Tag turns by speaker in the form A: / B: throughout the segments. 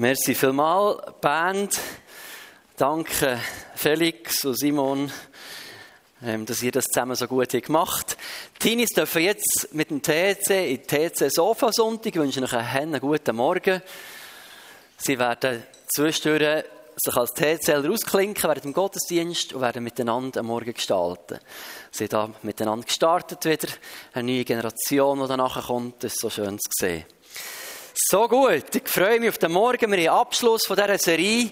A: Merci vielmal, Band. Danke, Felix und Simon, ähm, dass ihr das zusammen so gut gemacht habt. Teenies dürfen jetzt mit dem TC in TC Sofa Sonntag. Ich wünsche euch einen guten Morgen. Sie werden zwischendurch sich als TCler ausklinken während dem Gottesdienst und werden miteinander am Morgen gestalten. Sie haben da miteinander gestartet wieder. Eine neue Generation, die danach kommt. Das ist so schön zu sehen. So gut, ich freue mich auf den Morgen. Wir haben Abschluss von dieser Serie.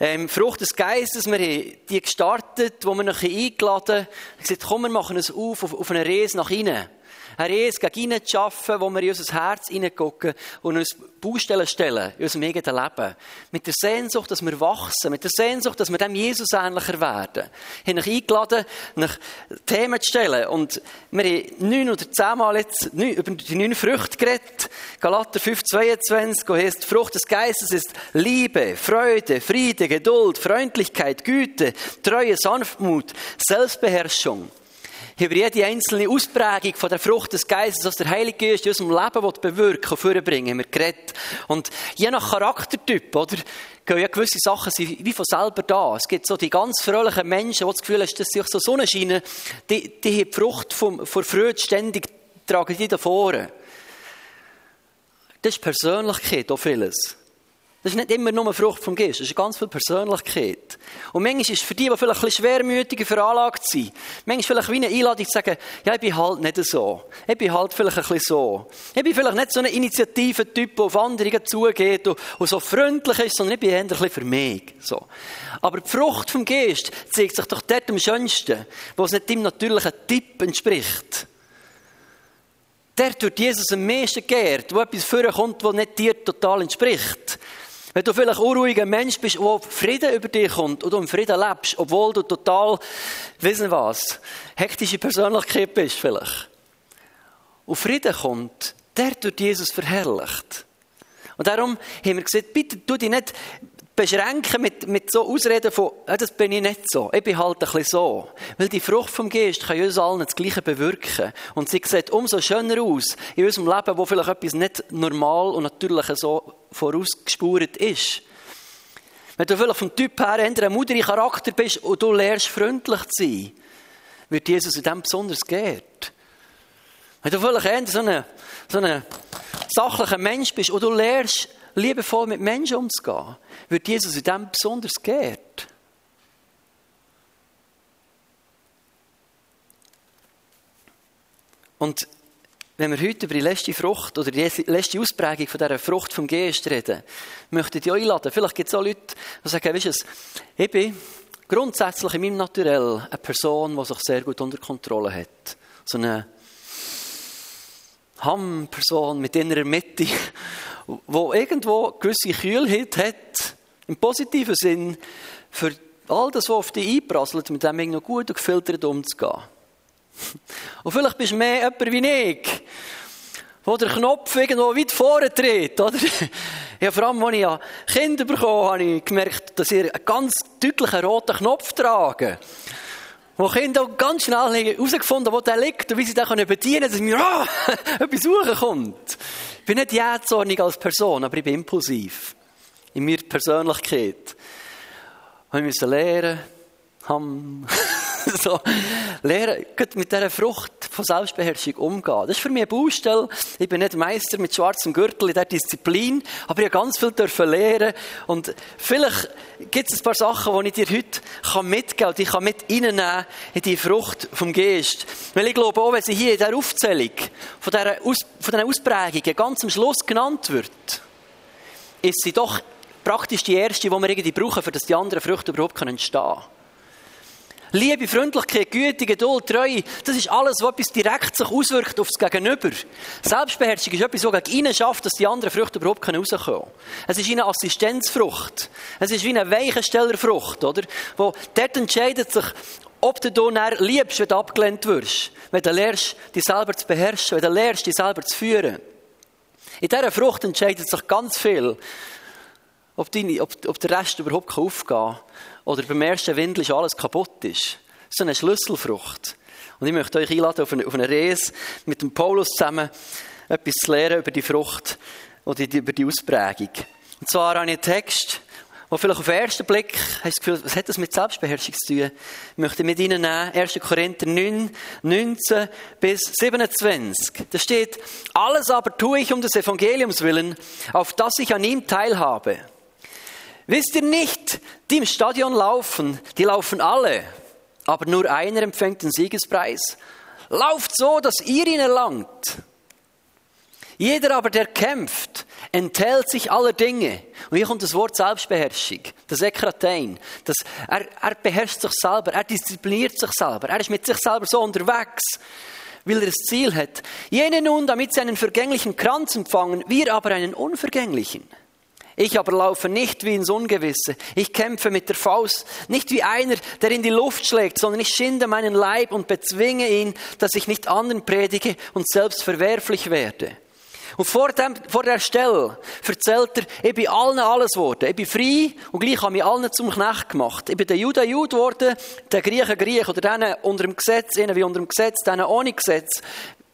A: Ähm, Frucht des Geistes, wir haben die gestartet, wo wir noch eingeladen haben. gesagt, komm, wir machen es auf, auf, auf eine Reise nach innen. Eine Reise gegen innen zu schaffen, wo wir in unser Herz hineingucken und uns Baustellen stellen in unserem eigenen Leben. Mit der Sehnsucht, dass wir wachsen, mit der Sehnsucht, dass wir dem Jesus ähnlicher werden. Ich habe euch eingeladen, nach Themen zu stellen. Und wir haben neun oder zehnmal jetzt über die neun Früchte geredet. Galater 5, 22, wo heißt, Frucht des Geistes ist Liebe, Freude, Friede, Geduld, Freundlichkeit, Güte, Treue, Sanftmut, Selbstbeherrschung über jede einzelne Ausprägung von der Frucht des Geistes, was der Heilige Geist in unserem Leben bewirken und vorbringen, haben wir geredet. Und je nach Charaktertyp, oder? Gehen ja gewisse Sachen wie von selber da. Es gibt so die ganz fröhlichen Menschen, die das Gefühl haben, dass sie so Sonne scheinen, die, die haben die Frucht vom, vor Freude ständig, tragen die da vorne. Das ist Persönlichkeit, auch vieles. Das ist nicht immer nur eine Frucht vom Geist, das ist ganz viel Persönlichkeit. Und manchmal ist es für die, die vielleicht ein bisschen schwermütiger veranlagt sind, manchmal vielleicht wie eine Einladung zu sagen, ja, ich bin halt nicht so. Ich bin halt vielleicht ein bisschen so. Ich bin vielleicht nicht so ein Initiativen-Typ, der auf andere zugeht und, und, so freundlich ist, sondern ich bin eher ein bisschen für mich. So. Aber die Frucht vom Geist zeigt sich doch dort am schönsten, wo es nicht dem natürlichen Typ entspricht. Dort wird Jesus am meisten geehrt, wo etwas vorkommt, das nicht dir total entspricht. Wenn du vielleicht unruhiger Mensch bist, wo Frieden über dich kommt und du im Frieden lebst, obwohl du total, wissen was, hektische Persönlichkeit bist vielleicht. Und Frieden kommt, der wird Jesus verherrlicht. Und darum haben wir gesagt, bitte tu dich nicht beschränken mit, mit so Ausreden von, ja, das bin ich nicht so, ich bin halt ein bisschen so. Weil die Frucht vom Geist kann uns allen das Gleiche bewirken. Und sie sieht umso schöner aus in unserem Leben, wo vielleicht etwas nicht normal und natürlich so vorausgespurt ist. Wenn du vielleicht vom Typ her ein mutige Charakter bist und du lernst freundlich zu sein, wird Jesus in dem besonders geehrt. Wenn du vielleicht eher so ein so sachlicher Mensch bist und du lernst liebevoll mit Menschen umzugehen, wird Jesus in dem besonders geehrt. Und wenn wir heute über die letzte Frucht oder die letzte Ausprägung von dieser Frucht vom Geist reden, möchte ich dich einladen. Vielleicht gibt es auch Leute, die sagen, weißt du, ich bin grundsätzlich in meinem Naturell eine Person, die sich sehr gut unter Kontrolle hat. So eine Hamm-Person mit innerer Mitte, wo irgendwo gewisse Kühlheit hat, im positiven Sinn, für all das, was auf dich einprasselt, mit dem noch gut und gefiltert umzugehen. Und vielleicht bist du mehr jemand wie ich, wo der Knopf irgendwo weit vorne oder? Ja, vor allem, als ich Kinder bekommen habe, ich gemerkt, dass sie einen ganz deutlichen roten Knopf tragen. Wo Kinder auch ganz schnell herausgefunden haben, wo der liegt und wie sie den bedienen können, dass mir ah, etwas suchen kommt. Ich bin nicht jähzornig als Person, aber ich bin impulsiv. In meiner Persönlichkeit. Und ich musste lernen, so, lernen, mit dieser Frucht von Selbstbeherrschung umgehen. Das ist für mich eine Baustelle. Ich bin nicht Meister mit schwarzem Gürtel in dieser Disziplin, aber ich habe ganz viel dürfen lernen. Und vielleicht gibt es ein paar Sachen, die ich dir heute mitgeben kann und ich kann mit reinnehmen in die Frucht vom Geist. Weil ich glaube auch, wenn sie hier in dieser Aufzählung von dieser, Aus, von dieser Ausprägungen ganz am Schluss genannt wird, ist sie doch praktisch die erste, die wir irgendwie brauchen, für dass die anderen Früchte überhaupt entstehen können. Liebe, Freundlichkeit, Güte, Geduld, Treue, das ist alles, was etwas direkt sich auswirkt auf das Gegenüber. Selbstbeherrschung ist etwas, was gegen ihnen schafft, dass die anderen Früchte überhaupt rauskommen können. Es ist eine Assistenzfrucht. Es ist wie eine Weichenstellerfrucht, oder? Wo dort entscheidet sich, ob du dann liebst, wenn du abgelehnt wirst. Wenn du lernst, dich selber zu beherrschen, wenn du lernst, dich selber zu führen. In dieser Frucht entscheidet sich ganz viel, ob, deine, ob, ob der Rest überhaupt aufgehen kann oder beim ersten Windel ist alles kaputt ist. Das ist eine Schlüsselfrucht. Und ich möchte euch einladen auf eine, auf eine Reise mit dem Paulus zusammen etwas zu lernen über die Frucht oder über die Ausprägung. Und zwar habe ich einen Text, wo vielleicht auf den ersten Blick hast das Gefühl, was hat das mit Selbstbeherrschung zu tun? Ich möchte mit Ihnen nehmen, 1. Korinther 9, 19 bis 27. Da steht, alles aber tue ich um des Evangeliums willen, auf das ich an ihm teilhabe. Wisst ihr nicht, die im Stadion laufen, die laufen alle, aber nur einer empfängt den Siegespreis. Lauft so, dass ihr ihn erlangt. Jeder aber, der kämpft, enthält sich aller Dinge. Und hier kommt das Wort Selbstbeherrschung, das Ekratein. Das, er, er beherrscht sich selber, er diszipliniert sich selber, er ist mit sich selber so unterwegs, weil er das Ziel hat. Jene nun, damit sie einen vergänglichen Kranz empfangen, wir aber einen unvergänglichen. Ich aber laufe nicht wie ins Ungewisse. Ich kämpfe mit der Faust, nicht wie einer, der in die Luft schlägt, sondern ich schinde meinen Leib und bezwinge ihn, dass ich nicht anderen predige und selbst verwerflich werde. Und vor, dem, vor der Stelle erzählt er, ich bin allen alles geworden. Ich bin frei und gleich habe ich allen zum Knecht gemacht. Ich bin der Jude Jude geworden, der Grieche Griech oder denen unter dem Gesetz, ihnen wie unter dem Gesetz, denen ohne Gesetz,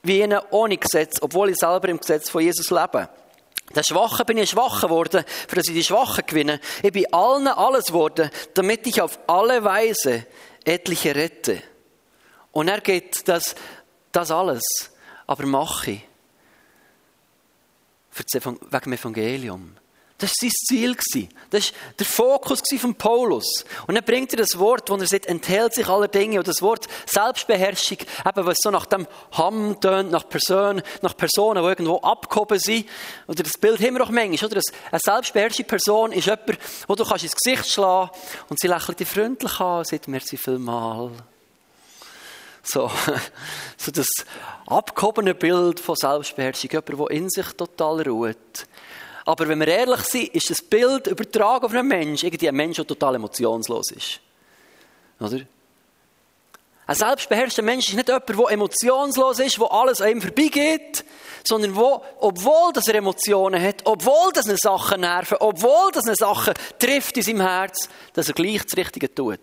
A: wie ihnen ohne Gesetz, obwohl ich selber im Gesetz von Jesus lebe. Der Schwache bin ich schwacher geworden, für dass ich die Schwachen gewinne. Ich bin allen alles geworden, damit ich auf alle Weise etliche rette. Und er geht das, das alles, aber mache ich wegen dem Evangelium. Das war sein Ziel. Das war der Fokus von Paulus. Und dann bringt er das Wort, wo er sagt, enthält sich aller Dinge. Und das Wort Selbstbeherrschung, eben was so nach dem Hamm tönt, nach Personen, nach Personen, die irgendwo abgehoben sind. Oder das Bild haben wir auch manchmal, oder? Eine selbstbeherrschte Person ist jemand, wo du kannst ins Gesicht schlagen und sie lächelt dich freundlich an und sagt, merci vielmal. So, so das abgehobene Bild von Selbstbeherrschung, jemand, der in sich total ruht. Aber wenn wir ehrlich sind, ist das Bild übertragen auf einen Menschen, irgendwie ein Mensch, der total emotionslos ist. Oder? Ein selbstbeherrschter Mensch ist nicht jemand, der emotionslos ist, wo alles an ihm vorbeigeht, sondern wo, obwohl er Emotionen hat, obwohl das eine Sachen nerven, obwohl das eine Sache trifft in seinem Herz, dass er gleich das Richtige tut.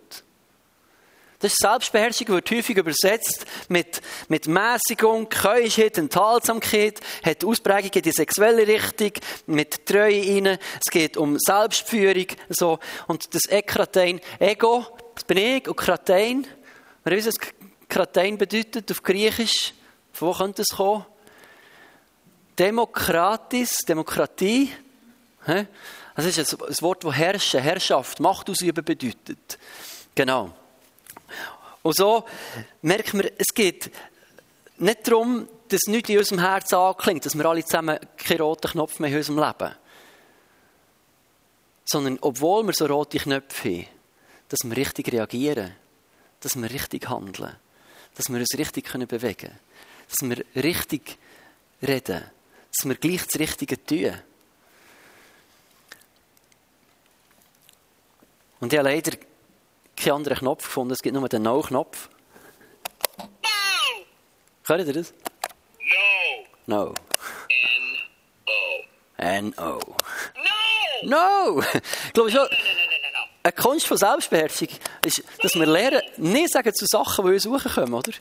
A: Das ist Selbstbeherrschung, wird häufig übersetzt mit, mit Mäßigung, Keuschheit, Enthaltsamkeit, hat Ausprägungen in die sexuelle Richtung, mit Treue rein. Es geht um Selbstführung, so. Und das Ekratein, Ego, das bin ich, und Kratein. Wer weiß, was Kratein bedeutet auf Griechisch? Von wo könnte es kommen? Demokratis, Demokratie. Das ist ein Wort, das herrschen, Herrschaft, Macht ausüben bedeutet. Genau. Und so merkt man, es geht nicht darum, dass nichts in unserem Herzen anklingt, dass wir alle zusammen keinen roten Knopf mehr in unserem Leben Sondern, obwohl wir so rote Knöpfe haben, dass wir richtig reagieren, dass wir richtig handeln, dass wir uns richtig bewegen können, dass wir richtig reden, dass wir gleich das Richtige tun. Und habe leider keinen anderen Knopf gefunden, es gibt nur den No-Knopf. No! Könnt ihr das? No. No. N-O. No! No! Ich glaube schon, eine Kunst von Selbstbeherrschung ist, dass wir lernen, nicht sagen zu Sachen, die uns suchen kommen, oder?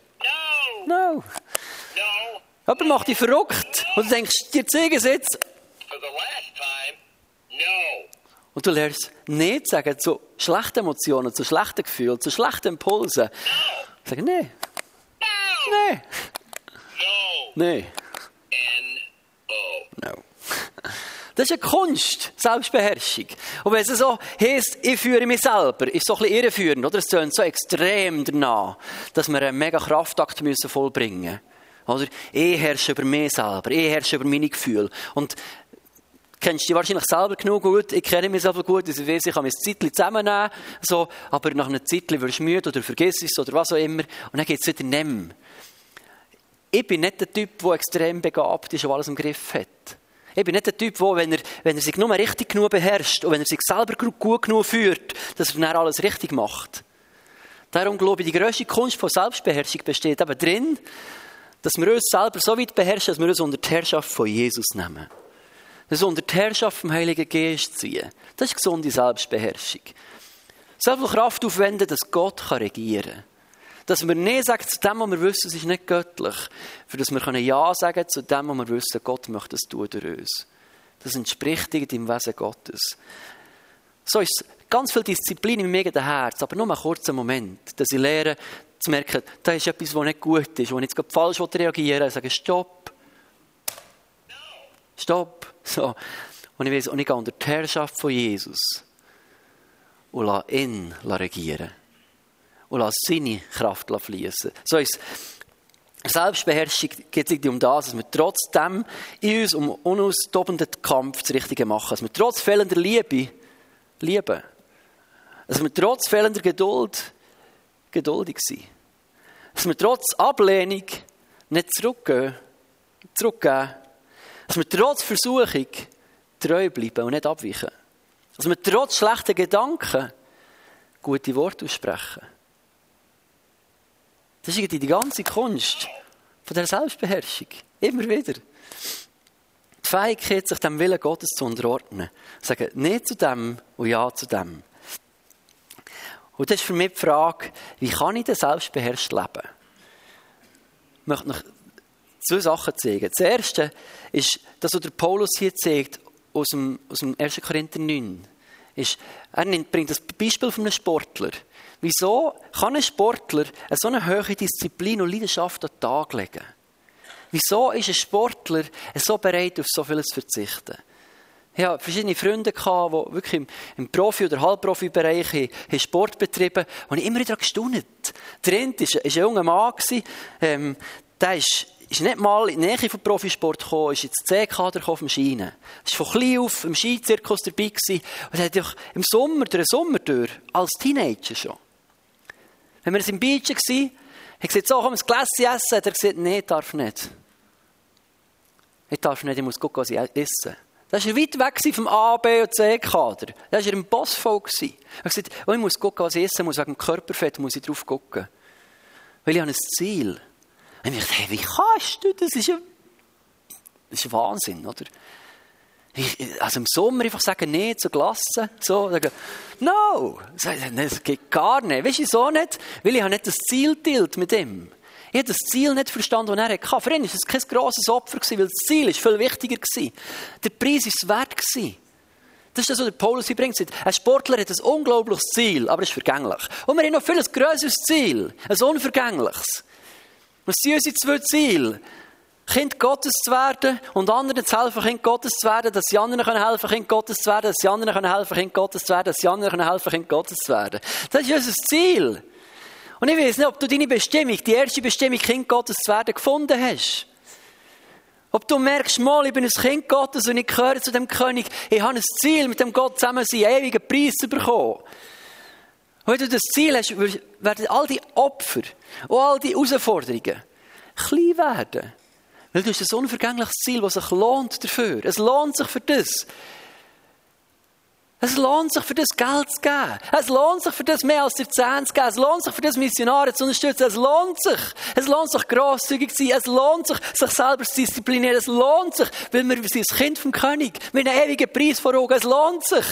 A: No! No! No! Jemand macht dich verrückt und du denkst, dir zeigen es jetzt. Und du lernst nicht sagen zu schlechten Emotionen, zu schlechten Gefühlen, zu schlechten Impulsen. Sagen, nee. Nee. Nee. No. Das ist eine Kunst, Selbstbeherrschung. Und wenn es so heisst, ich führe mich selber, ist so ein bisschen irreführend, oder? Es tönt so extrem danach, dass wir einen mega Kraftakt müssen vollbringen müssen. Oder? Ich herrsche über mich selber, ich herrsche über meine Gefühle. Und kennst dich wahrscheinlich selber genug gut. Ich kenne mich selber gut. Ich weiß, ich kann mein Zeitchen zusammennehmen. So. Aber nach einer Zeit wirst du müde oder vergisst es oder was auch immer. Und dann geht es wieder nehmen. Ich bin nicht der Typ, der extrem begabt ist und alles im Griff hat. Ich bin nicht der Typ, der, wenn er, wenn er sich nur richtig genug beherrscht und wenn er sich selber gut genug führt, dass er dann alles richtig macht. Darum glaube ich, die grösste Kunst von Selbstbeherrschung besteht eben drin, dass wir uns selber so weit beherrschen, dass wir uns unter die Herrschaft von Jesus nehmen das unter die Herrschaft vom Heiligen Geist ziehen. Das ist gesunde Selbstbeherrschung. So viel Kraft aufwenden, dass Gott regieren kann. Dass wir Nein sagen zu dem, was wir wissen, es ist nicht göttlich. Für das wir Ja sagen zu dem, was wir wissen, Gott möchte das tun durch uns. Das entspricht dem Wesen Gottes. So ist ganz viel Disziplin im eigenen Herz, aber nur einen kurzen Moment, dass ich lehre, zu merken, da ist etwas, was nicht gut ist, wo ich jetzt falsch reagieren will, sage Stopp. Stopp. So. Und ich, weiss, und ich gehe unter die Herrschaft von Jesus und lasse ihn regieren. Und lasse seine Kraft fließen. So ist Selbstbeherrschung geht es um das, dass wir trotzdem in uns um unaustobenden Kampf das Richtige machen. Dass wir trotz fehlender Liebe lieben. Dass wir trotz fehlender Geduld geduldig sind. Dass wir trotz Ablehnung nicht zurückgehen, zurückgehen. Dass wir trotz Versuchung treu bleiben und nicht abweichen. Dass wir trotz schlechten Gedanken gute Worte aussprechen. Das ist die ganze Kunst von der Selbstbeherrschung. Immer wieder. Die Fähigkeit, sich dem Willen Gottes zu unterordnen. Sagen, nicht zu dem und ja zu dem. Und das ist für mich die Frage, wie kann ich denn selbstbeherrscht leben? Ich möchte noch zwei Sachen zeigen. Das erste ist, das, was der Paulus hier zeigt, aus dem, aus dem 1. Korinther 9. Ist, er bringt das Beispiel von einem Sportler. Wieso kann ein Sportler eine so eine hohe Disziplin und Leidenschaft an den Tag legen? Wieso ist ein Sportler so bereit, auf so vieles zu verzichten? Ich hatte verschiedene Freunde, die wirklich im, im Profi- oder Halbprofi-Bereich Sport betrieben haben. Und ich immer wieder gestaunt. Der war ein junger Mann. Ähm, der ist, ist nicht mal in die Nähe vom Profisport gekommen, ist ins C-Kader dem Schienen. Er war von klein auf im Skizirkus dabei gewesen. Und er hat im Sommer, durch den Sommer durch, als Teenager schon. Wenn wir im Beach waren, hat er gesagt, so, komm, ein Gläschen essen. Hat er gesagt, nein, darf nicht. Ich darf nicht, ich muss gucken, was ich esse. War weit weg vom A, B und C-Kader. Das war im Boss voll. Er hat gesagt, oh, ich muss gucken, was ich essen muss, wegen dem Körperfett muss ich drauf gucken. Weil ich habe ein Ziel. Und ich dachte, hey, wie kannst du das? Ist ja, das ist Wahnsinn, oder? Ich, also im Sommer einfach sagen, nee, zu Glassen, so, sagen, no, das geht gar nicht. Weißt du, so nicht? Weil ich habe nicht das Ziel teilt mit ihm. Ich habe das Ziel nicht verstanden, das er hatte. Für ihn war es kein grosses Opfer, weil das Ziel war viel wichtiger. Der Preis war es wert. Das ist das, was der Paulus bringt. Ein Sportler hat ein unglaubliches Ziel, aber es ist vergänglich. Und wir haben noch viel ein grösseres Ziel, ein unvergängliches. Was sind unsere zwei Ziele? Kind Gottes zu werden und anderen zu helfen, Kind Gottes zu werden, dass sie anderen helfen können Kind Gottes zu werden, dass sie anderen helfen können Kind Gottes zu werden, dass sie anderen helfen können Kind Gottes zu werden. Das ist unser Ziel. Und ich weiß nicht, ob du deine Bestimmung, die erste Bestimmung, Kind Gottes zu werden, gefunden hast. Ob du merkst, mal, ich bin ein Kind Gottes und ich gehöre zu dem König, ich habe ein Ziel, mit dem Gott zusammen sein, einen ewigen Preis zu bekommen. Wenn du das Ziel hast, werden all die Opfer und all die Herausforderungen klein werden. Weil du hast ein unvergängliches Ziel, das sich lohnt dafür. Es lohnt sich für das. Es lohnt sich für das Geld zu geben. Es lohnt sich für das mehr als der Zehn zu geben. Es lohnt sich für das Missionare zu unterstützen. Es lohnt sich. Es lohnt sich grosszügig zu sein. Es lohnt sich, sich selber zu disziplinieren. Es lohnt sich, weil wir sind das Kind vom König. Haben einen ewigen Preis vor Augen. Es lohnt sich.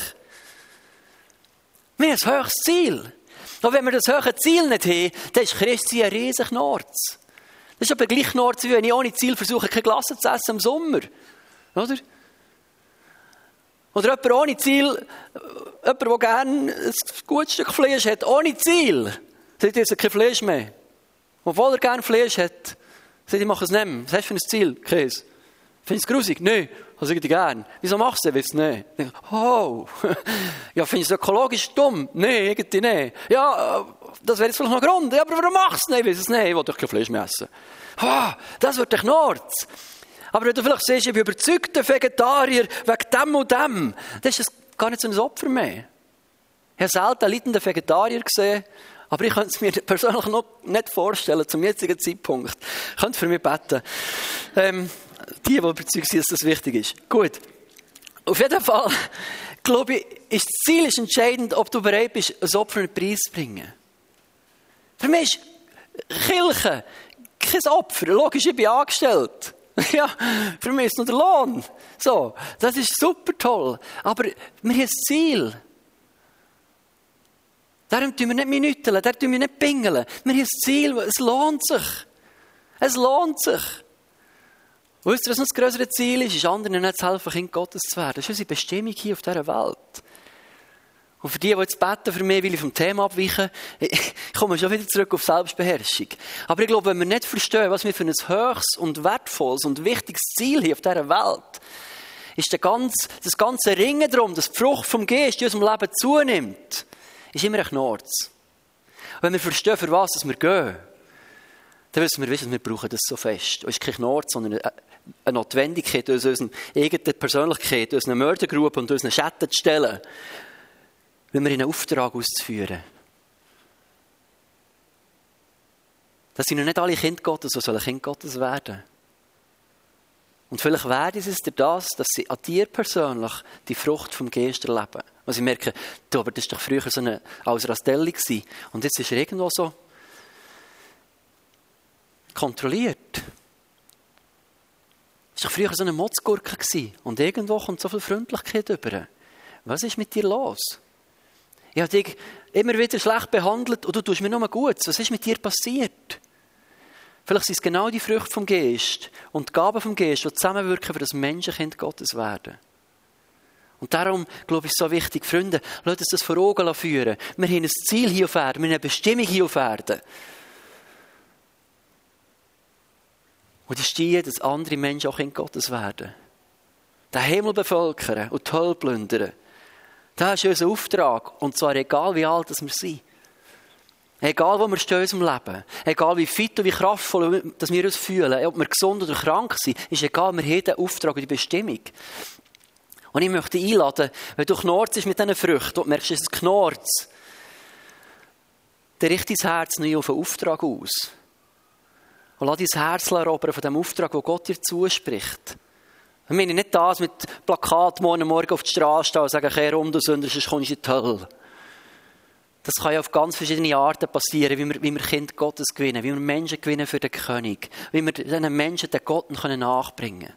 A: Wir haben ein höchstes Ziel. Und wenn wir das höhere Ziel nicht haben, dann ist Christi ein riesiger Nords. Das ist aber gleich Nords, wie wenn ich ohne Ziel versuche, keine Glasse zu essen im Sommer. Oder? Oder jemand ohne Ziel, jemand, der gerne ein gutes Stück Fleisch hat, ohne Ziel, sagt jetzt kein Fleisch mehr. Obwohl er gerne Fleisch hat, sagt, ich mache es nicht mehr. Was hast du für ein Ziel? Käse. Findest du es grusig? Nein. Also ich gern. Wieso machst du das? Nein. Oh. Ja, findest du es ökologisch dumm? Nein, irgendwie nicht. Ja, das wäre jetzt vielleicht noch ein Grund. Ja, aber warum machst du es nicht? Ich weiß es nicht. Ich will doch kein Fleisch mehr essen. Oh, das wird dich Nord. Aber wenn du vielleicht siehst, ich bin überzeugter Vegetarier wegen dem und dem, dann ist das gar nicht so ein Opfer mehr. Ich habe selten einen leidenden Vegetarier gesehen, aber ich könnte es mir persönlich noch nicht vorstellen, zum jetzigen Zeitpunkt. Ich könnte für mich beten. Ähm, die, die überzeugt sind, dass das wichtig ist. Gut. Auf jeden Fall, glaube ich, ist das Ziel ist entscheidend, ob du bereit bist, ein Opfer einen Preis zu bringen. Für mich ist Kirche kein Opfer. Logisch, ich bin angestellt. Ja, für mich ist nur der Lohn. So, das ist super toll. Aber wir haben ein Ziel. Darum tun wir nicht minüteln, darum tun wir nicht pingeln. Wir haben ein Ziel, es lohnt sich. Es lohnt sich. wisst ihr, was noch das größere Ziel ist? Ist anderen nicht zu helfen, Kind Gottes zu werden. Das ist unsere Bestimmung hier auf dieser Welt. Und für die, die jetzt beten für mich, will ich vom Thema abweichen, ich komme schon wieder zurück auf Selbstbeherrschung. Aber ich glaube, wenn wir nicht verstehen, was wir für ein höchstes und wertvolles und wichtiges Ziel hier auf dieser Welt, ist der ganze, das ganze Ringen darum, dass die Frucht vom Geist in unserem Leben zunimmt, ist immer ein Knorz. Wenn wir verstehen, für was wir gehen, dann wissen wir, wissen, wir brauchen das so fest. Es ist kein Knorz, sondern eine Notwendigkeit, uns unsere eigene Persönlichkeit, unsere Mördergruppe und unsere Schatten zu stellen wenn wir einen Auftrag auszuführen. Das sind noch nicht alle Kinder Gottes, die sollen Kind Gottes werden. Und vielleicht werden sie es dir das, dass sie an dir persönlich die Frucht vom Geist erleben. Und sie merken, du, aber das war doch früher so eine als Rastelli gewesen. Und jetzt ist er irgendwo so kontrolliert. Es war doch früher so eine Motzgurke. Und irgendwo kommt so viel Freundlichkeit über. Was ist mit dir los? Ich habe dich immer wieder schlecht behandelt und du tust mir nur gut. Was ist mit dir passiert? Vielleicht sind es genau die Früchte vom Geist und die Gaben vom Geist, die zusammenwirken, für das Menschenkind Gottes werden. Und darum, glaube ich, ist es so wichtig, Freunde, lasst uns das vor Augen führen. Wir haben ein Ziel hier auf Erden, wir haben eine Bestimmung hier auf Erden. Und ist die, dass andere Menschen auch Kind Gottes werden. Den Himmel bevölkern und die Hölle plündern. Das ist unser Auftrag. Und zwar egal, wie alt wir sind. Egal, wo wir stehen in unserem Leben. Egal, wie fit und wie kraftvoll wir uns fühlen. Ob wir gesund oder krank sind. Ist egal, wir haben den Auftrag und die Bestimmung. Und ich möchte einladen, wenn du knorzt mit diesen Früchten und merkst, es Knorz, dann richte dein Herz neu auf einen Auftrag aus. Und lass dein Herz erobern von dem Auftrag, den Gott dir zuspricht. Ich meine nicht das mit Plakat morgen Morgen auf die Straße stehen und sagen, kehr um, du Sünder, sonst kommst du in die Hölle. Das kann ja auf ganz verschiedene Arten passieren, wie wir, wie wir Kind Gottes gewinnen, wie wir Menschen gewinnen für den König, wie wir diesen Menschen den Gott nachbringen können.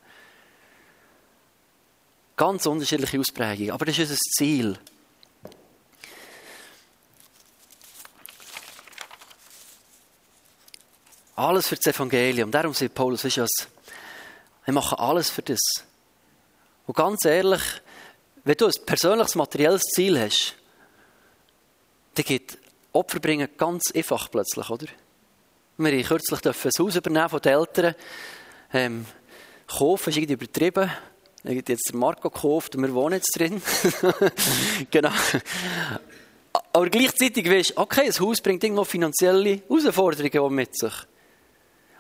A: Ganz unterschiedliche Ausprägungen, aber das ist unser Ziel. Alles für das Evangelium. Darum sagt Paulus, ist ja wir machen alles für das. Und ganz ehrlich, wenn du ein persönliches materielles Ziel hast, dann geht Opfer bringen ganz einfach plötzlich, oder? Wir haben kürzlich ein Haus übernehmen von den Eltern. Ähm, kaufen ist irgendwie übertrieben. Ich habe jetzt Marco gekauft und wir wohnen jetzt drin. genau. Aber gleichzeitig weißt du, okay, ein Haus bringt irgendwo finanzielle Herausforderungen mit sich.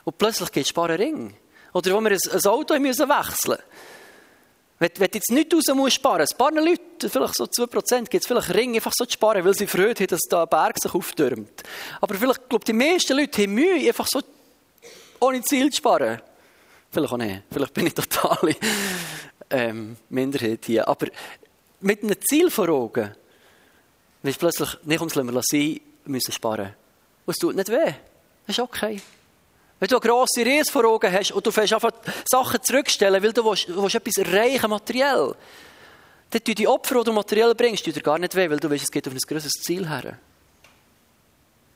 A: Und plötzlich geht Sparen Ring. Oder wo wir ein Auto müssen wechseln müssen. Wenn, du jetzt nicht raus musst sparen, ein paar Leute, vielleicht so 2%, gibt es vielleicht Ringe einfach so zu sparen, weil sie Freude haben, dass da ein Berg sich auftürmt. Aber vielleicht, glaube die meisten Leute haben Mühe, einfach so ohne Ziel zu sparen. Vielleicht auch nicht. Vielleicht bin ich total ähm, Minderheit hier. Aber mit einem Ziel vor Augen, wenn plötzlich, nicht ums Leben sein, müssen sparen. Und es tut nicht weh. Das ist okay. Wenn du eine grosse Reise vor Augen hast und du fängst einfach Sachen zurückstellen, weil du willst, du willst etwas erreichen, materiell, dann tun die Opfer, die du materiell bringst, dir gar nicht weh, weil du weißt, es geht auf ein grosses Ziel her.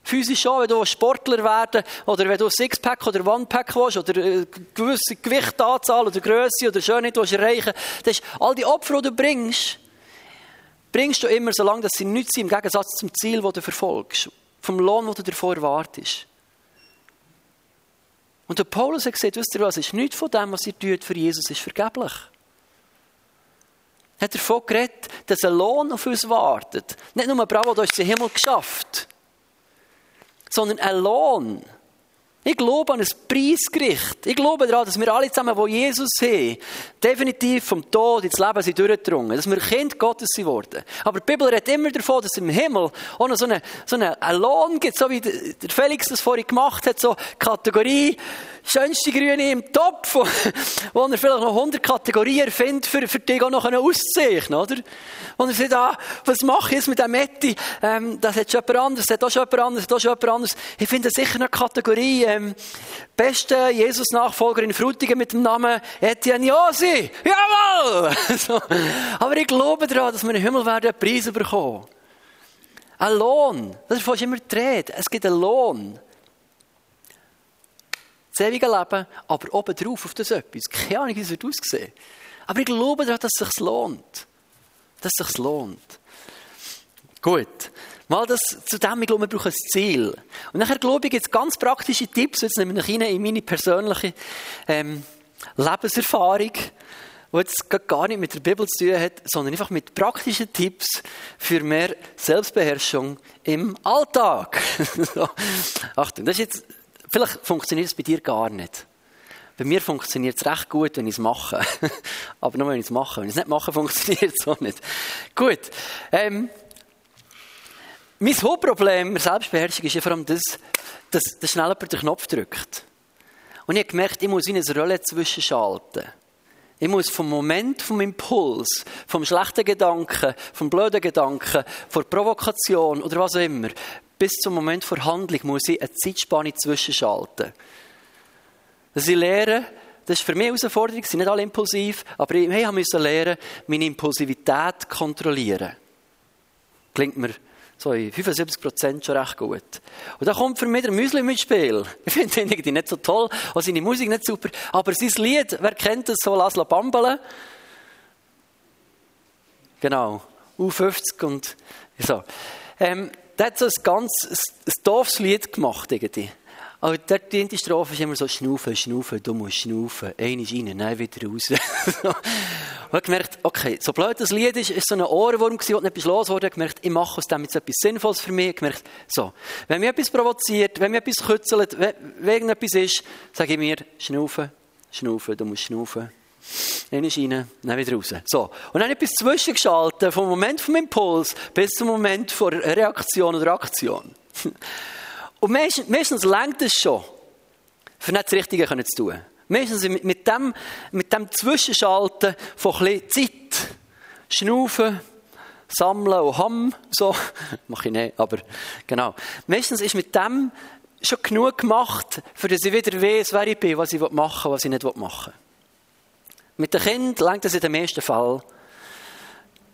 A: Physisch schon, wenn du Sportler werden oder wenn du Sixpack oder One-Pack willst oder eine gewisse Gewichtanzahl oder Größe oder Schönheit willst erreichen willst, all die Opfer, die du bringst, bringst du immer, solange sie nichts sind, im Gegensatz zum Ziel, das du verfolgst, vom Lohn, den du davor erwartest. Und der Paulus hat gesagt, wisst ihr was, ist nichts von dem, was ihr tut für Jesus, ist vergeblich. Er hat davon geredet, dass ein Lohn auf uns wartet. Nicht nur, bravo, du hast den Himmel geschafft, sondern ein Lohn. Ich glaube an ein Preisgericht. Ich glaube daran, dass wir alle zusammen, die Jesus haben, definitiv vom Tod ins Leben sind durchgedrungen. Dass wir Kind Gottes sind worden. Aber die Bibel redet immer davon, dass im Himmel auch noch so einen so eine, einen Lohn gibt, so wie der Felix das vorhin gemacht hat, so Kategorie, schönste Grüne im Topf, wo, er vielleicht noch 100 Kategorien erfindet, für, für dich auch noch auszeichnen oder? Und er sagt, ah, was mache ich jetzt mit dem Metti? Ähm, das hat schon jemand anderes, das hat auch schon jemand anderes, das hat auch schon jemand anderes. Ich finde sicher eine Kategorie, ähm, beste Jesus-Nachfolgerin Frutigen mit dem Namen Etienne Josi. Jawohl! so. Aber ich glaube daran, dass wir im Himmel werden einen Preis bekommen. Ein Lohn. Das ist immer die Rede. Es gibt einen Lohn. Das ewige Leben, aber obendrauf auf das etwas. Keine Ahnung, wie es wird. Aber ich glaube daran, dass es sich lohnt. Dass es sich lohnt. Gut. Mal das zu dem, ich glaube, wir brauchen ein Ziel. Und nachher glaube ich, jetzt ganz praktische Tipps, jetzt nehme ich in meine persönliche ähm, Lebenserfahrung, die jetzt gar nicht mit der Bibel zu tun hat, sondern einfach mit praktischen Tipps für mehr Selbstbeherrschung im Alltag. Achtung, das ist jetzt, vielleicht funktioniert es bei dir gar nicht. Bei mir funktioniert es recht gut, wenn ich es mache. Aber nur wenn ich es mache. Wenn ich es nicht mache, funktioniert es auch nicht. Gut. Ähm, mein Hauptproblem mit Selbstbeherrschung ist ja vor allem das, dass, dass schnell jemand den Knopf drückt. Und ich habe gemerkt, ich muss in eine Rolle zwischenschalten. Ich muss vom Moment, vom Impuls, vom schlechten Gedanken, vom blöden Gedanken, von Provokation oder was auch immer, bis zum Moment der Handlung muss ich eine Zeitspanne zwischenschalten. Dass ich lehre, das ist für mich eine Herausforderung, sie sind nicht alle impulsiv, aber ich musste lernen, meine Impulsivität zu kontrollieren. Klingt mir so in 75 Prozent schon recht gut. Und da kommt für mich der Müsli mit Spiel. Ich finde ihn irgendwie nicht so toll, und seine Musik nicht super, aber sein Lied, wer kennt das, so Laszlo Bambele? Genau, U50 und so. Ähm, der hat so ein ganz ein, ein doofes Lied gemacht irgendwie. Aber dort die Strophe ist immer so, schnaufen, schnaufen, du musst schnaufen. Einmal rein, nein, wieder raus. und ich gemerkt, okay, so blöd das Lied ist, ist so ein Ohrenwurm gewesen, und etwas los wurde. Ich gemerkt, ich mache aus dem jetzt etwas Sinnvolles für mich. Ich gemerkt, so, wenn mich etwas provoziert, wenn mich etwas kützelt, wenn, wenn irgendetwas ist, sage ich mir, schnaufen, schnaufen, du musst schnaufen. Einmal rein, dann wieder raus. So. Und dann etwas zwischengeschaltet, vom Moment vom Impuls bis zum Moment vor Reaktion oder Aktion. Und meistens, meistens längt es schon, für nicht das Richtige zu tun. Meistens mit dem, mit dem Zwischenschalten von bisschen Zeit, Schnaufen, Sammeln und Hamm, so, mache ich nicht, aber genau. Meistens ist mit dem schon genug gemacht, für dass ich wieder weiß, wer ich bin, was ich machen will, was ich nicht machen will. Mit dem Kind längt es in den meisten Fall.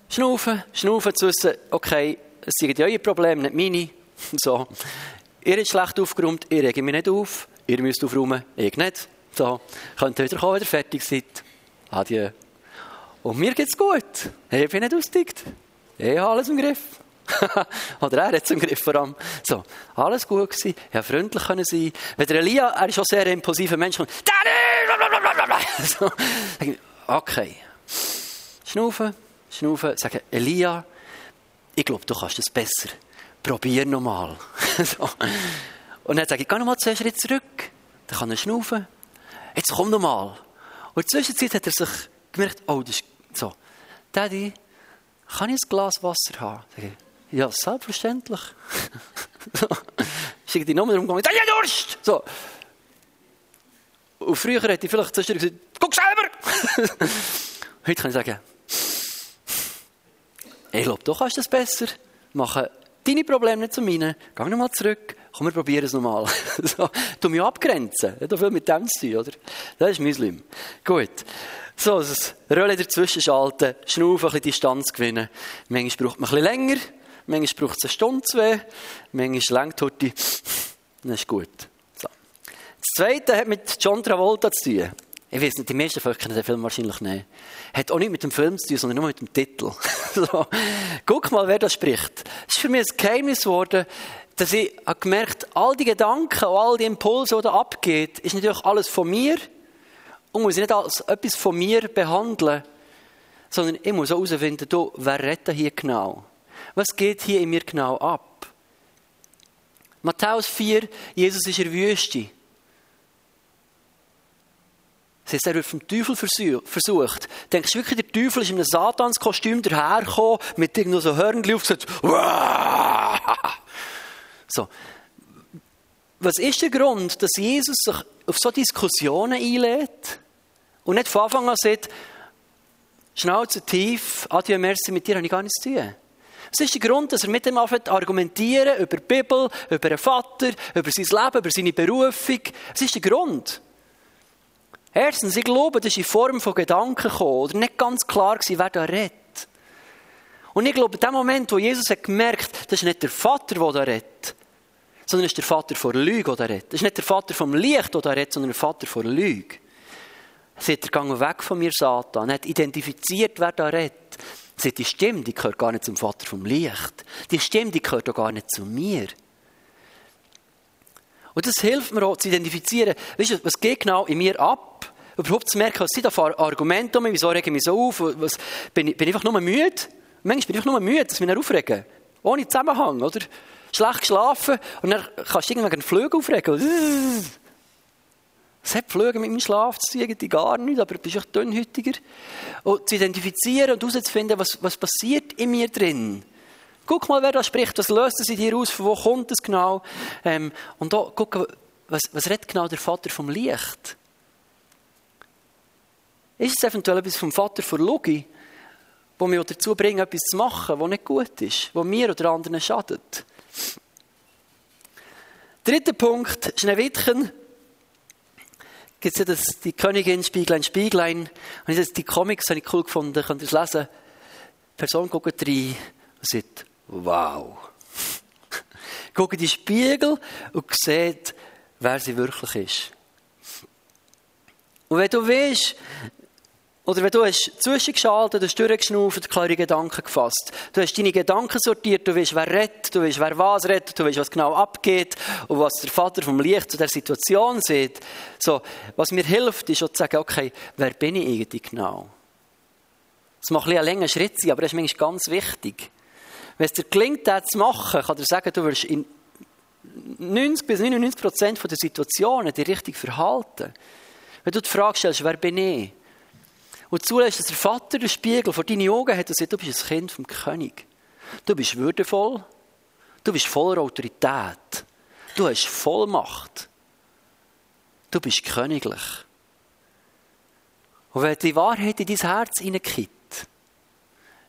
A: Schnaufen, schnaufen zu wissen, okay, es sind eure Probleme, nicht meine. So. Ihr habt schlecht aufgeräumt, ich rege mich nicht auf. Ihr müsst aufräumen, ich nicht. So, könnt ihr wieder kommen, wenn ihr fertig seid. Adieu. Und mir geht's gut. Ich bin nicht ausgedickt. Ich habe alles im Griff. Oder er hat es im Griff vor allem. So, alles gut gewesen. Habe freundlich können sein. Wenn der Elia, er ist schon sehr impulsiver Mensch, kommt, so, okay. Schnaufen, schnaufen, sagen, Elia, ich glaube, du kannst das besser probier nochmal. so. Und dann sage ich, geh nochmal zwei Schritte zurück. Dann kann er schnaufen. Jetzt komm nochmal. Und in der Zwischenzeit hat er sich gemerkt, oh, das ist so. Daddy, kann ich ein Glas Wasser haben? Ja, selbstverständlich. Ist die Nummer rumgegangen, ja, Durst! So. Und früher hätte ich vielleicht zuerst gesagt, guck selber! Heute kann ich sagen, ich glaube, du kannst das besser machen deine Probleme nicht zu meinen. Geh nochmal zurück. Komm, wir probieren es nochmal. so, tu mich abgrenzen. Hat viel mit dem zu tun, oder? Das ist Muslim. Gut. So, das Rolle dazwischen schalten, schnaufen, ein bisschen Distanz gewinnen. Manchmal braucht man ein bisschen länger. Manchmal braucht es eine Stunde, zwei. Manchmal längt heute. Das ist gut. So. Das Zweite hat mit John Travolta zu tun. Ich weiß nicht, die meisten Völker kennen den Film wahrscheinlich nicht. Hat auch nicht mit dem Film zu tun, sondern nur mit dem Titel. so. Guck mal, wer das spricht. Es ist für mich ein Geheimnis geworden, dass ich habe gemerkt all die Gedanken und all die Impulse, die da abgeht, ist natürlich alles von mir und muss ich nicht als etwas von mir behandeln, sondern ich muss herausfinden, wer redet hier genau? Was geht hier in mir genau ab? Matthäus 4, Jesus ist in der Wüste. Das heißt, er wird vom Teufel versucht. Denkst du wirklich, der Teufel ist in einem Satanskostüm dahergekommen, mit irgendwo so Hörnchen aufgesetzt? So. Was ist der Grund, dass Jesus sich auf so Diskussionen einlädt und nicht von Anfang an sagt, Schnauze tief, adieu, merci, mit dir habe ich gar nichts zu tun. Was ist der Grund, dass er mit dem anfängt argumentieren über die Bibel, über den Vater, über sein Leben, über seine Berufung? Was ist der Grund? Erstens, ich glaube, das ist in Form von Gedanken gekommen, oder nicht ganz klar gewesen, wer da redet. Und ich glaube, in dem Moment, wo Jesus hat gemerkt, das ist nicht der Vater, der da redet, sondern ist der Vater vor Lüge, der redet. Es ist nicht der Vater vom Licht, der redet, sondern der Vater vor Lüge. Sagt, er weg von mir, Satan. Er hat identifiziert, wer da redet. Sagt, die Stimme, die gehört gar nicht zum Vater vom Licht. Die Stimme, die gehört auch gar nicht zu mir. Und das hilft mir auch zu identifizieren, weißt du, was geht genau in mir ab? Überhaupt zu merken, was sind da für Argumente um mich, wieso rege ich mich so auf? Was, bin, ich, bin ich einfach nur müde? Manchmal bin ich einfach nur müde, dass ich mich aufregen. Ohne Zusammenhang, oder? Schlecht geschlafen und dann kannst du irgendwann einen Flügel aufregen. Es hat Flüge mit meinem Schlaf zu tun, irgendwie gar nicht, aber du bist echt dünnhütiger. Und zu identifizieren und herauszufinden, was, was passiert in mir drin. Guck mal, wer da spricht, was löst es in dir aus, von wo kommt es genau. Ähm, und da, guck, was, was redet genau der Vater vom Licht? Ist es eventuell etwas vom Vater von Logi, wo mich dazu bringt, etwas zu machen, was nicht gut ist, was mir oder anderen schadet? Dritter Punkt, Schneewittchen. Gibt es ja die Königin Spieglein, Spieglein. Und das, die Comics habe ich cool gefunden, könnt ihr es lesen. Die Person guckt rein und sagt, wow. guckt in die Spiegel und sieht, wer sie wirklich ist. Und wenn du weißt, oder wenn du hast zwischengeschaltet, hast durchgeschnauft, klare Gedanken gefasst. Du hast deine Gedanken sortiert, du weißt, wer redet, du weißt, wer was redet, du weißt, was genau abgeht und was der Vater vom Licht zu der Situation sieht. So, was mir hilft, ist auch zu sagen, okay, wer bin ich eigentlich genau? Das mag ein, länger Schritt sein, aber das ist manchmal ganz wichtig. Wenn es dir gelingt, das zu machen, kann dir sagen, du wirst in 90 bis 99 Prozent der Situationen dich richtig verhalten. Wenn du die Frage stellst, wer bin ich? Und zulässt, dass der Vater den Spiegel vor deine Augen hat und sagt, du bist ein Kind vom König. Du bist würdevoll. Du bist voller Autorität. Du hast Vollmacht. Du bist königlich. Und wenn die Wahrheit in dein Herz hineinkippt,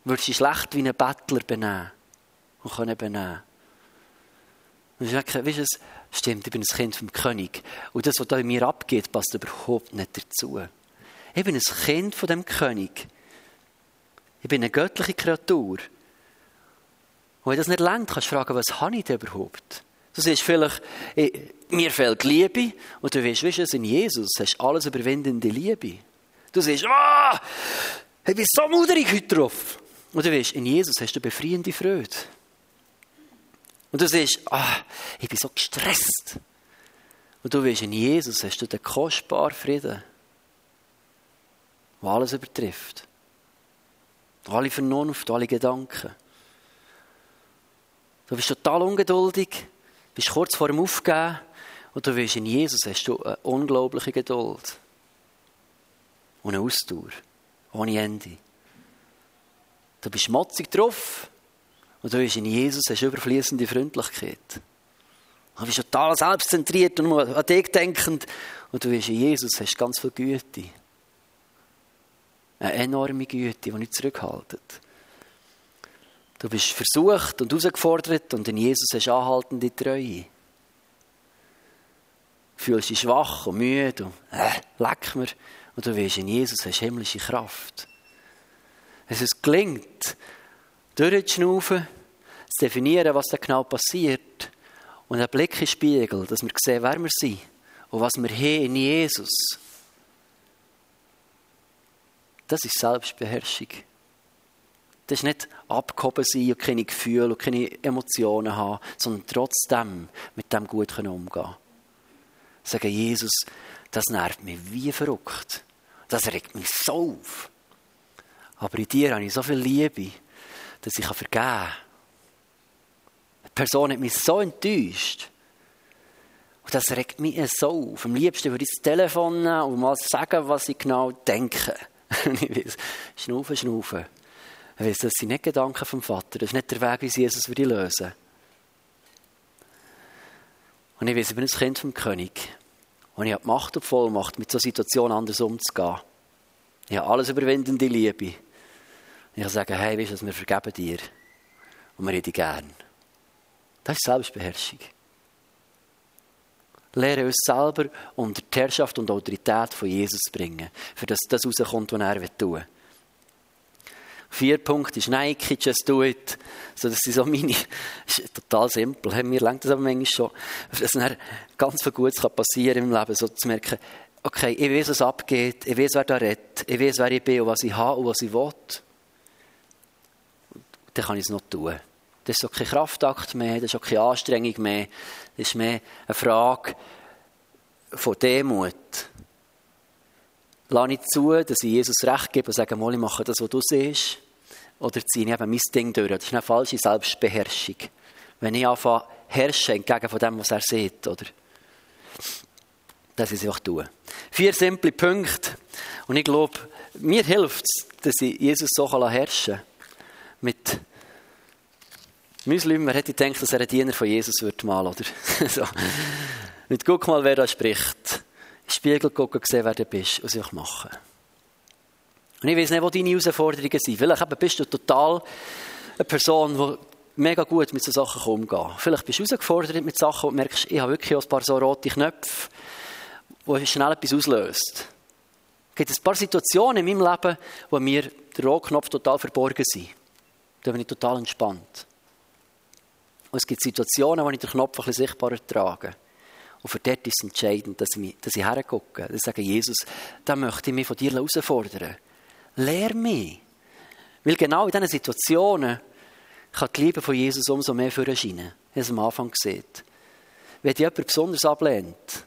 A: würdest du dich schlecht wie ein Bettler benehmen. Und können benehmen. Und ich weißt du, stimmt, ich bin ein Kind vom König. Und das, was da in mir abgeht, passt überhaupt nicht dazu. Ich bin ein Kind von dem König. Ich bin eine göttliche Kreatur. Und wenn das nicht langt, kannst du fragen, was habe ich denn überhaupt? Du siehst vielleicht, mir fehlt Liebe. Und du weißt, weißt du, in Jesus hast du alles überwindende Liebe. Du siehst, ah, ich bin so muderig heute drauf. Und du weißt, in Jesus hast du befreiende Freude. Und du siehst, ah, ich bin so gestresst. Und du weißt, in Jesus hast du den kostbaren Frieden der alles übertrifft. Alle Vernunft, alle Gedanken. Du bist total ungeduldig, bist kurz vor dem Aufgeben und du weißt, in Jesus hast du eine unglaubliche Geduld. Und eine Ausdauer, ohne Ende. Du bist motzig drauf und du weißt, in Jesus hast überfließende Freundlichkeit. Du bist total selbstzentriert und nur an dich denkend und du weißt, in Jesus hast ganz viel Güte. Eine enorme Güte, die nicht zurückhaltet. Du bist versucht und herausgefordert und in Jesus hast du anhaltende Treue. Du fühlst dich schwach und müde und äh, leck mir. Und du weißt, in Jesus hast himmlische Kraft. Es es gelingt, durchzuschnaufen, zu definieren, was da genau passiert und einen Blick in den Spiegel, dass wir sehen, wer wir sind und was wir haben in Jesus das ist Selbstbeherrschung. Das ist nicht abgehoben sein und keine Gefühle und keine Emotionen haben, sondern trotzdem mit dem gut umgehen können. Sagen, Jesus, das nervt mich wie verrückt. Das regt mich so auf. Aber in dir habe ich so viel Liebe, dass ich vergeben kann. Die Person hat mich so enttäuscht. Und das regt mich so auf. Am liebsten würde ich das Telefon nehmen und mal sagen, was ich genau denke. ich weiß, schnaufen, schnaufen. Ich weiss, das sind nicht Gedanken vom Vater. Das ist nicht der Weg, wie Jesus würde lösen. Und ich weiß, ich bin ein Kind vom König. Und ich habe die Macht und Vollmacht, mit so Situation anders umzugehen. Ich habe alles überwindende Liebe. Und ich kann sagen, hey, weißt du, wir vergeben dir. Und wir reden gern. Das ist Selbstbeherrschung. Lehre uns selber unter die Herrschaft und Autorität von Jesus bringen, für dass das rauskommt, was er tun will. Vier Punkte ist Nike, just do it. So, das sind so meine, das ist total simpel. Mir lenkt das aber manchmal schon. Dass dann ganz viel Gutes passieren kann im Leben, so zu merken, okay, ich weiß, was abgeht, ich weiß, wer da redet, ich weiß, wer ich bin und was ich habe und was ich will. Dann kann ich es noch tun. Das ist auch kein Kraftakt mehr, das ist auch keine Anstrengung mehr. Ist mehr eine Frage von Demut. Lass nicht zu, dass ich Jesus recht gebe und sage, ich mache das, was du siehst. Oder ziehe ich eben mein Ding durch. Das ist eine falsche Selbstbeherrschung. Wenn ich anfange, herrschen entgegen von dem, was er sieht, oder? Das ist einfach tun. Vier simple Punkte. Und ich glaube, mir hilft es, dass ich Jesus so herrschen kann. Mit Muslim, wer hätte gedacht, dass er ein Diener von Jesus wird mal, oder? so. Nicht guck mal, wer da spricht. Spiegel gucken, sehen, wer du bist und sich machen. Und ich weiß nicht, wo deine Herausforderungen sind. Vielleicht bist du total eine Person, die mega gut mit solchen Sachen umgeht. Vielleicht bist du herausgefordert mit Sachen, du merkst, ich habe wirklich ein paar so rote Knöpfe, die schnell etwas auslöst. Es gibt ein paar Situationen in meinem Leben, wo mir der Rotknopf total verborgen sind. Da bin ich total entspannt. Und es gibt Situationen, wo ich den Knopf ein bisschen sichtbarer trage. Und für dort ist es entscheidend, dass ich, dass ich hergucke. Dass ich sage, Jesus, da möchte ich mich von dir herausfordern. Lehr mich. Weil genau in diesen Situationen kann die Liebe von Jesus umso mehr für erscheinen, als am Anfang sieht. Wenn dich jemand besonders ablehnt,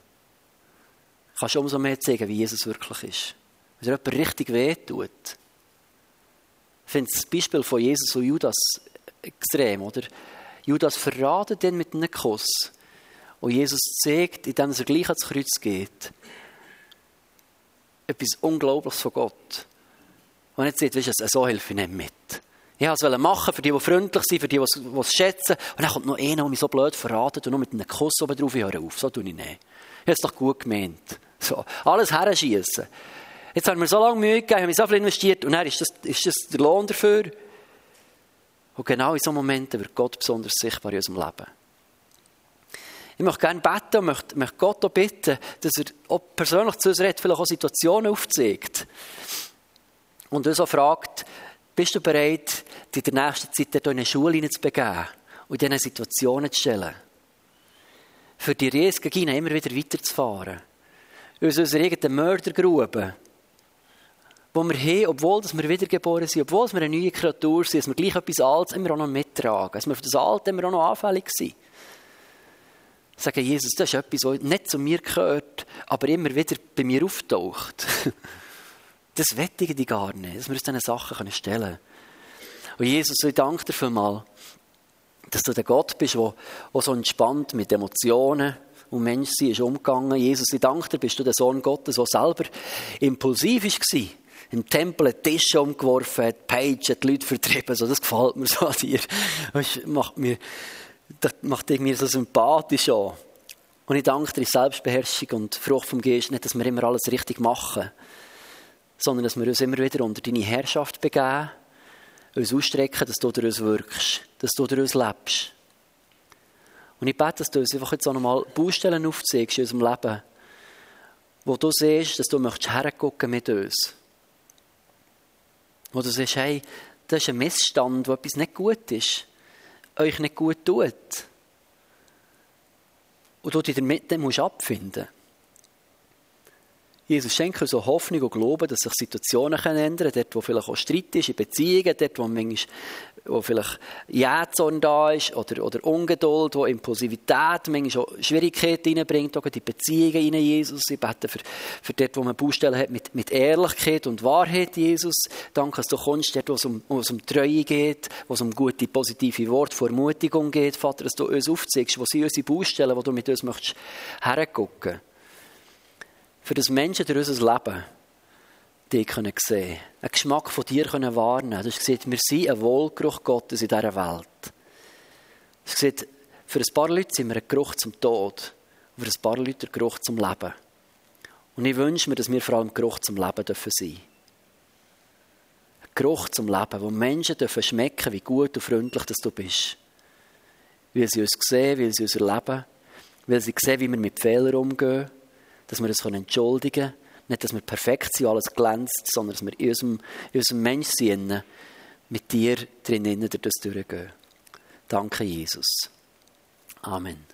A: kannst du umso mehr zeigen, wie Jesus wirklich ist. Wenn dir jemand richtig wehtut. Ich finde das Beispiel von Jesus und Judas extrem, oder? Judas verratet ihn mit einem Kuss. Und Jesus zeigt, indem er gleich ans Kreuz geht, etwas Unglaubliches von Gott. Und jetzt sagt, weißt du, so helfe ich nicht mit. Ich wollte es machen für die, die freundlich sind, für die, die es schätzen. Und dann kommt noch einer, der mich so blöd verratet und noch mit einem Kuss oben drauf, ich höre auf. So tue ich nicht. Ich habe es doch gut gemeint. So, alles herschießen. Jetzt haben wir so lange Mühe gegeben, haben wir so viel investiert und dann ist das, ist das der Lohn dafür. Und genau in so Momenten wird Gott besonders sichtbar in unserem Leben. Ich möchte gerne beten und möchte, möchte Gott auch bitten, dass er auch persönlich zu uns redet, vielleicht auch Situationen aufzeigt. Und uns auch fragt, bist du bereit, dich in der nächsten Zeit in eine Schule zu begeben und in diesen Situationen zu stellen? Für die Riesengegine immer wieder weiterzufahren. Aus unserer eigenen Mördergrube wo wir haben, obwohl wir wiedergeboren sind, obwohl wir eine neue Kreatur sind, dass wir gleich etwas Altes immer auch noch mittragen. Dass wir für das Alte immer auch noch anfällig sind. Sagen, Jesus, das ist etwas, was nicht zu mir gehört, aber immer wieder bei mir auftaucht. Das wettige die gar nicht, dass wir uns diesen Sachen stellen können. Und Jesus, ich danke dir vielmals, dass du der Gott bist, der so entspannt mit Emotionen und Menschsein ist umgegangen. Jesus, ich danke dir, bist du der Sohn Gottes, der selber impulsiv war im Tempel einen Tisch umgeworfen hat, Peitschen, die Leute vertrieben. So, das gefällt mir so an dir. Das macht, mir, das macht irgendwie so sympathisch an. Und ich danke dir, Selbstbeherrschung und Frucht vom Geist, nicht, dass wir immer alles richtig machen, sondern dass wir uns immer wieder unter deine Herrschaft begeben, uns ausstrecken, dass du durch uns wirkst, dass du durch uns lebst. Und ich bete, dass du uns einfach jetzt auch nochmal Baustellen aufzeigst in unserem Leben, wo du siehst, dass du möchtest mit uns wo du sagst, hey, das ist ein Missstand, wo etwas nicht gut ist, euch nicht gut tut. Und du dich damit musst abfinden Jesus schenkt uns so Hoffnung und Glauben, dass sich Situationen ändern können, dort wo vielleicht auch Streit ist, in Beziehungen, dort wo manchmal wo vielleicht Jähzorn da ist oder, oder Ungeduld, wo Impulsivität manchmal auch Schwierigkeiten reinbringt, auch in die Beziehungen rein, Jesus. Ich bete für, für dort, wo man Baustellen hat mit, mit Ehrlichkeit und Wahrheit, Jesus. Danke, dass du kommst, dort, wo es um, wo es um Treue geht, wo es um gute, positive Worte, vor Ermutigung geht, Vater, dass du uns aufzeigst, wo sind unsere Baustellen, wo du mit uns möchtest hergucken. Für das Menschen durch unser Leben dich sehen können. Einen Geschmack von dir können wahrnehmen Du hast gesagt, wir sind ein Wohlgeruch Gottes in dieser Welt. Du hast gesagt, für ein paar Leute sind wir ein Geruch zum Tod. Und für ein paar Leute ein Geruch zum Leben. Und ich wünsche mir, dass wir vor allem ein Geruch zum Leben dürfen sein. Ein Geruch zum Leben, wo Menschen dürfen schmecken, wie gut und freundlich dass du bist. Weil sie uns sehen, weil sie uns erleben, weil sie sehen, wie wir mit Fehlern umgehen, dass wir uns entschuldigen können nicht, dass wir perfekt sind, alles glänzt, sondern dass wir in unserem, in unserem Menschsein mit dir drinnen durch das durchgehen. Danke, Jesus. Amen.